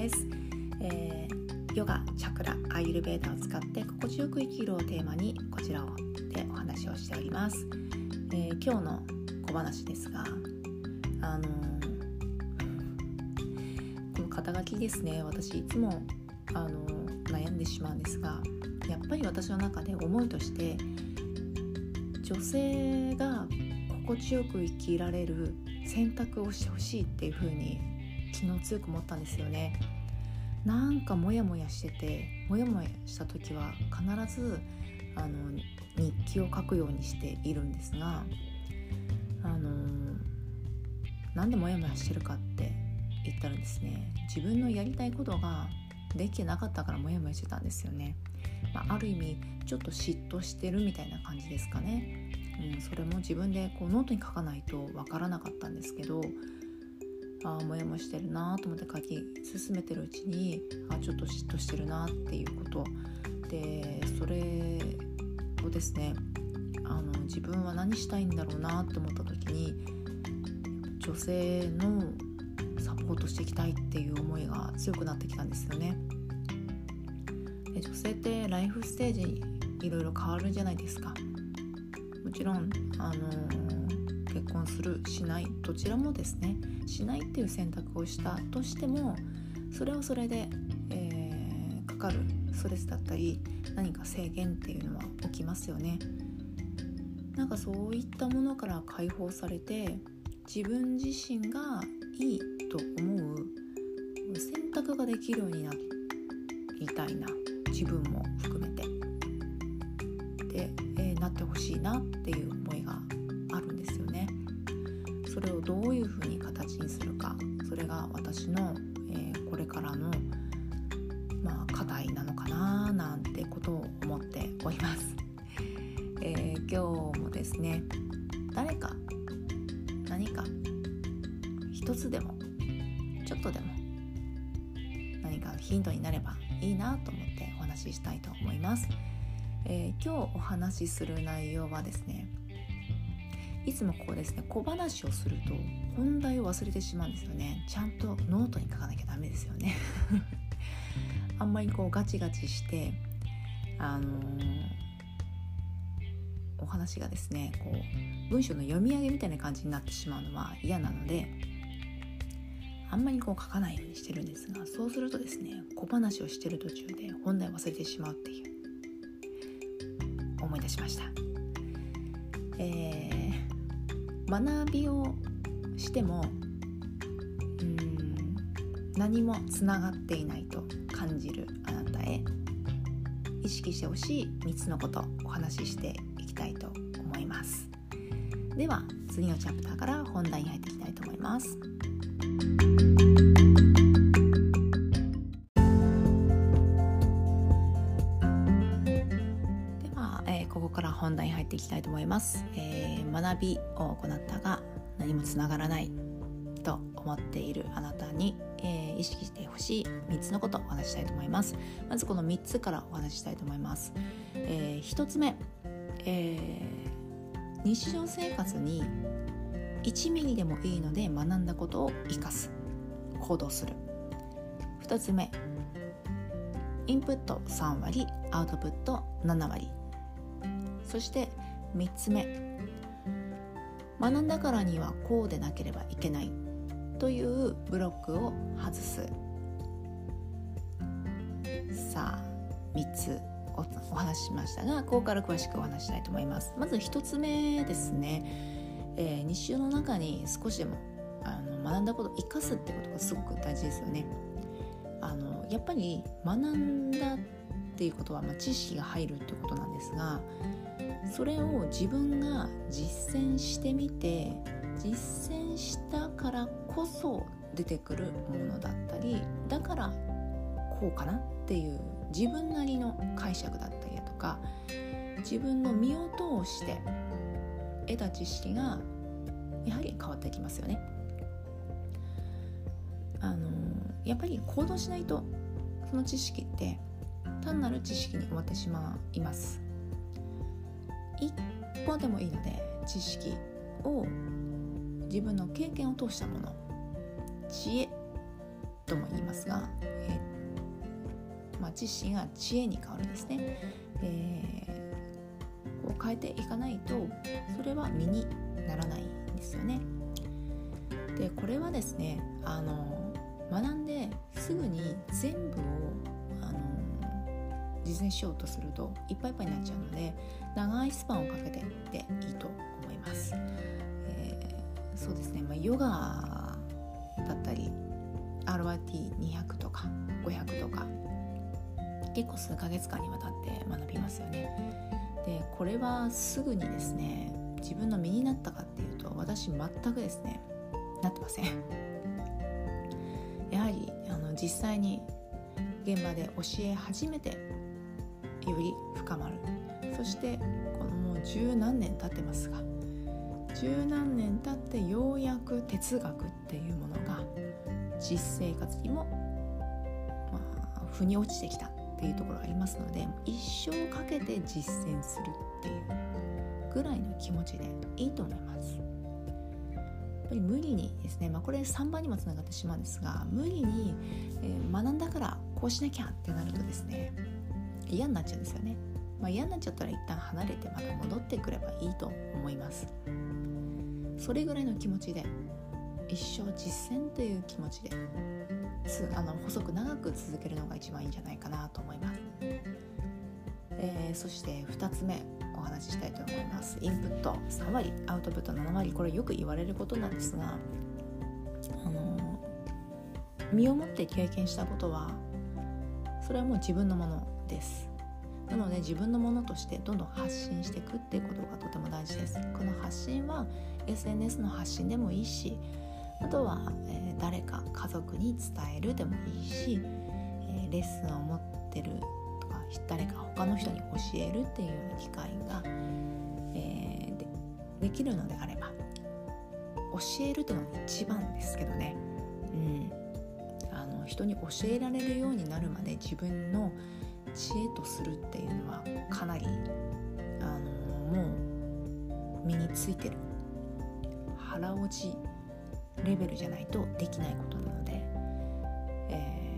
です、えー、ヨガチャクラアイルベーダを使って心地よく生きるをテーマにこちらをでお話をしております、えー、今日の小話ですがあのこの肩書きですね。私いつもあの悩んでしまうんですがやっぱり私の中で思いとして女性が心地よく生きられる選択をしてほしいっていう風に昨日強く思ったんですよね。なんかモヤモヤしててモヤモヤした時は必ずあの日記を書くようにしているんですがあのなんでモヤモヤしてるかって言ったらですね自分のやりたいことができてなかったからモヤモヤしてたんですよね、まあ、ある意味ちょっと嫉妬してるみたいな感じですかね、うん、それも自分でこうノートに書かないとわからなかったんですけどあモヤモヤしてるなと思って書き進めてるうちにあちょっと嫉妬してるなっていうことでそれをですねあの自分は何したいんだろうなって思った時に女性のサポートしていきたいっていう思いが強くなってきたんですよね。で女性ってライフステージいろいろ変わるじゃないですか。もちろんあの結婚するしないどちらもですねしないっていう選択をしたとしてもそれはそれで、えー、かかるストレスだったり何か制限っていうのは起きますよね。なんかそういったものから解放されて自分自身がいいと思う選択ができるようになりたいな自分もそれをどういうふうに形にするかそれが私の、えー、これからの、まあ、課題なのかななんてことを思っております。えー、今日もですね誰か何か一つでもちょっとでも何かヒントになればいいなと思ってお話ししたいと思います。えー、今日お話しする内容はですねいつもこうですね小話をすると本題を忘れてしまうんですよねちゃんとノートに書かなきゃダメですよね あんまりこうガチガチしてあのー、お話がですねこう文章の読み上げみたいな感じになってしまうのは嫌なのであんまりこう書かないようにしてるんですがそうするとですね小話をしてる途中で本題を忘れてしまうっていう思い出しました。えー学びをしてもうん何もつながっていないと感じるあなたへ意識してほしい3つのことお話ししていきたいと思います。では次のチャプターから本題に入っていきたいと思います。っていきたいと思います、えー、学びを行ったが何もつながらないと思っているあなたに、えー、意識してほしい3つのことをお話ししたいと思います。まずこの3つからお話ししたいと思います、えー、1つ目、えー、日常生活に1ミリでもいいので学んだことを生かす。行動する。2つ目インプット3割アウトプット7割。そして3つ目。学んだからにはこうでなければいけないというブロックを外す。さあ3つお話ししましたがここから詳しくお話したいと思います。まず1つ目ですね、えー、日常の中に少しでもあの学んだことを生かすってことがすごく大事ですよね。あのやっぱり学んだっていうことは、まあ、知識が入るってことなんですがそれを自分が実践してみて実践したからこそ出てくるものだったりだからこうかなっていう自分なりの解釈だったりだとか自分の身を通して得た知識がやはり変わってきますよね。あのやっぱり行動しないとその知識って単なる知識に終わってしまいます一歩でもいいので知識を自分の経験を通したもの知恵とも言いますが、えー、まあ、知識が知恵に変わるんですね、えー、を変えていかないとそれは身にならないんですよね。でこれはですねあの学んですぐに全部を実践しようとするといっぱいいっぱいになっちゃうので長いスパンをかけていっていいと思います、えー、そうですね、まあ、ヨガだったり RYT200 とか500とか結構数ヶ月間にわたって学びますよね。でこれはすぐにですね自分の身になったかっていうと私全くですねなってません。やはりあの実際に現場で教え始めてより深まるそしてこのもう十何年経ってますが十何年経ってようやく哲学っていうものが実生活にも、まあ、腑に落ちてきたっていうところがありますので一生かけて実践するっていうぐらいの気持ちでいいと思います。やっぱり無理にですね、まあ、これ3番にもつながってしまうんですが無理に、えー、学んだからこうしなきゃってなるとですね嫌になっちゃうんですよね、まあ、嫌になっちゃったら一旦離れてまた戻ってくればいいと思います。それぐらいの気持ちで一生実践という気持ちであの細く長く続けるのが一番いいんじゃないかなと思います、えー、そして2つ目お話ししたいと思います。インプット3割アウトプット7割これよく言われることなんですがあの身をもって経験したことはそれはもう自分のもの。です。なので自分のものとしてどんどん発信していくっていうことがとても大事です。この発信は SNS の発信でもいいしあとは、えー、誰か家族に伝えるでもいいし、えー、レッスンを持ってるとか誰か他の人に教えるっていうような機会が、えー、でできるのであれば教えるというのが一番ですけどね、うん、あの人に教えられるようになるまで自分の知恵とするっていうのはかなりあのもう身についてる。腹落ちレベルじゃないとできないことなのでえ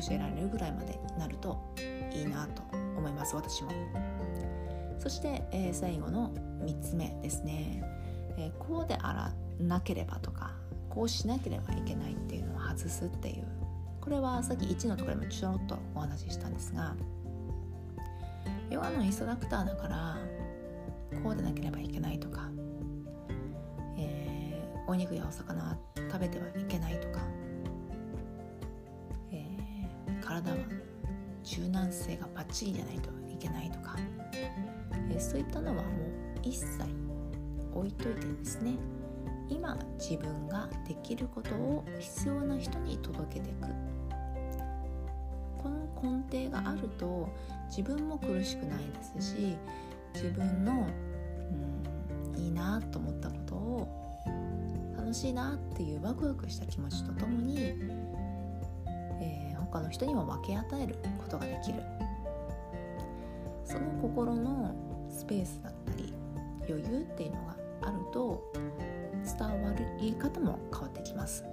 教えられるぐらいまでになるといいなと思います私も。そして、えー、最後の3つ目ですね、えー、こうであらなければとかこうしなければいけないっていうのを外すっていうこれはさっき1のところでもちょろっとお話ししたんですがヨガのインストラクターだからこうでなければいけないとか、えー、お肉やお魚は食べてはいけないとかえ体は柔軟性がバッチリじゃないといけないとか、えそういったのはもう一切置いといてですね今自分ができることを必要な人に届けていく。根底があると自分も苦しくないですし自分のうんいいなと思ったことを楽しいなっていうワクワクした気持ちとともに他の人にも分け与えることができる。その心のスペースだったり余裕っていうのがあると伝わる言い方も変わってきます。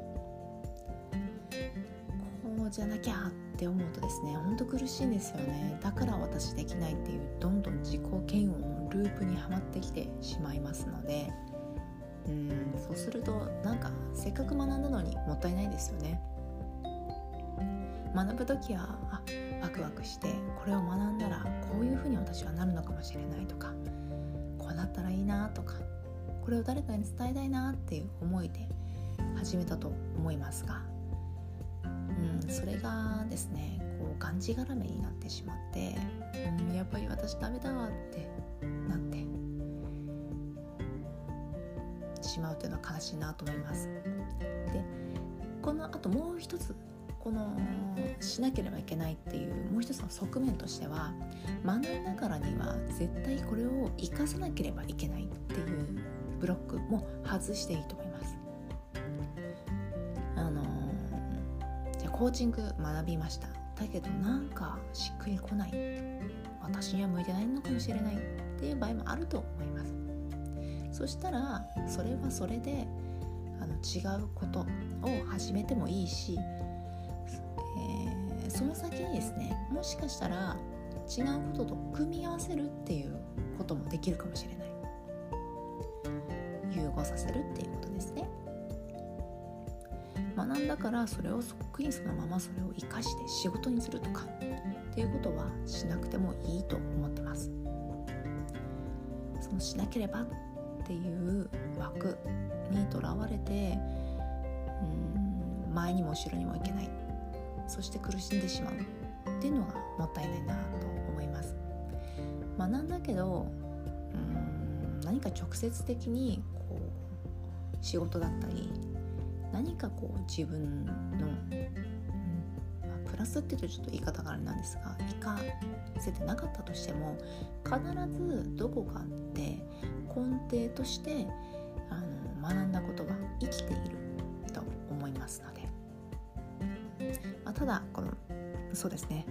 じゃなきゃって思うとですねほんと苦しいんですよね。だから私できないっていうどんどん自己嫌悪のループにはまってきてしまいますので。うんそうするとなんかせっかく学んだのにもったいないですよね。学ぶ時はあワクワクしてこれを学んだらこういうふうに私はなるのかもしれないとかこうなったらいいなとかこれを誰かに伝えたいなっていう思いで始めたと思いますが、それがですねこうがんじがらめになってしまって、うん、やっぱり私ダメだわってなってしまうというのは悲しいなと思います。でこのあともう一つこのしなければいけないっていうもう一つの側面としては学んだからには絶対これを生かさなければいけないっていうブロックも外していいと思います。コーチング学びました。だけどなんかしっくりこない。私には向いてないのかもしれないっていう場合もあると思います。そしたらそれはそれであの違うことを始めてもいいし、えー、その先にですねもしかしたら違うことと組み合わせるっていうこともできるかもしれない。融合させるっていうことですね。学んだからそれをそっくりそのままそれを生かして仕事にするとかっていうことはしなくてもいいと思ってます。そのしなければっていう枠にとらわれてうん前にも後ろにも行けない。そして苦しんでしまうっていうのがもったいないなと思います。学んだけどうん何か直接的にこう仕事だったり何かこう自分の、うんまあ、プラスっていうとちょっと言い方があれなんですが生かせてなかったとしても必ずどこかで根底としてあの学んだことが生きていると思いますので、まあ、ただこのそうですね。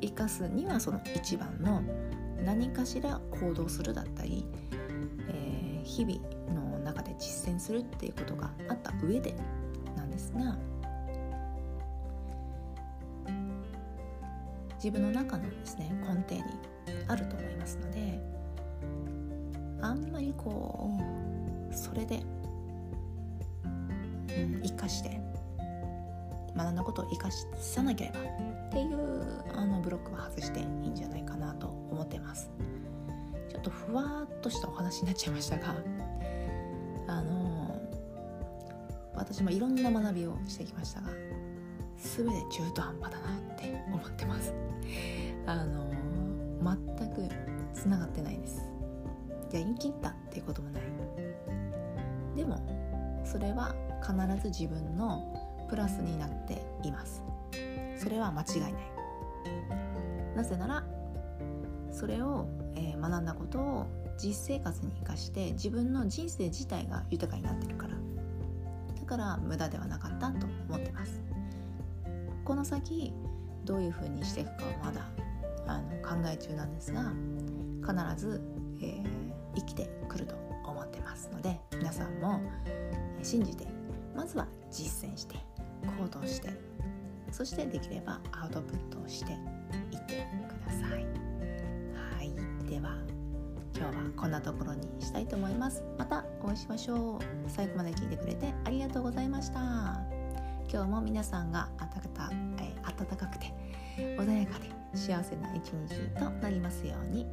生かすにはその一番の何かしら行動するだったり、えー、日々の中で実践するっていうことがあった上でが自分の中のですね根底にあると思いますのであんまりこうそれで、うん、生かして学んだことを生かさなければっていうあのブロックは外していいんじゃないかなと思ってます。ちょっとふわっとしたお話になっちゃいましたがあの私もいろんな学びをしてきましたが全て中途半端だなって思ってます。あの全くつながってないです。やりきったっていうこともない。でもそれは必ず自分のプラスになっています。それは間違いない。なぜならそれを、えー、学んだことを実生活に生かして自分の人生自体が豊かになってるから。から無駄ではなかったと思ってます。この先どういうふうにしていくかはまだあの考え中なんですが必ず、えー、生きてくると思ってますので皆さんも信じてまずは実践して行動してそしてできればアウトプットをしていってください。はい。では。今日はこんなところにしたいと思います。またお会いしましょう。最後まで聞いてくれてありがとうございました。今日も皆さんが暖かえ暖かくて穏やかで幸せな一日となりますように。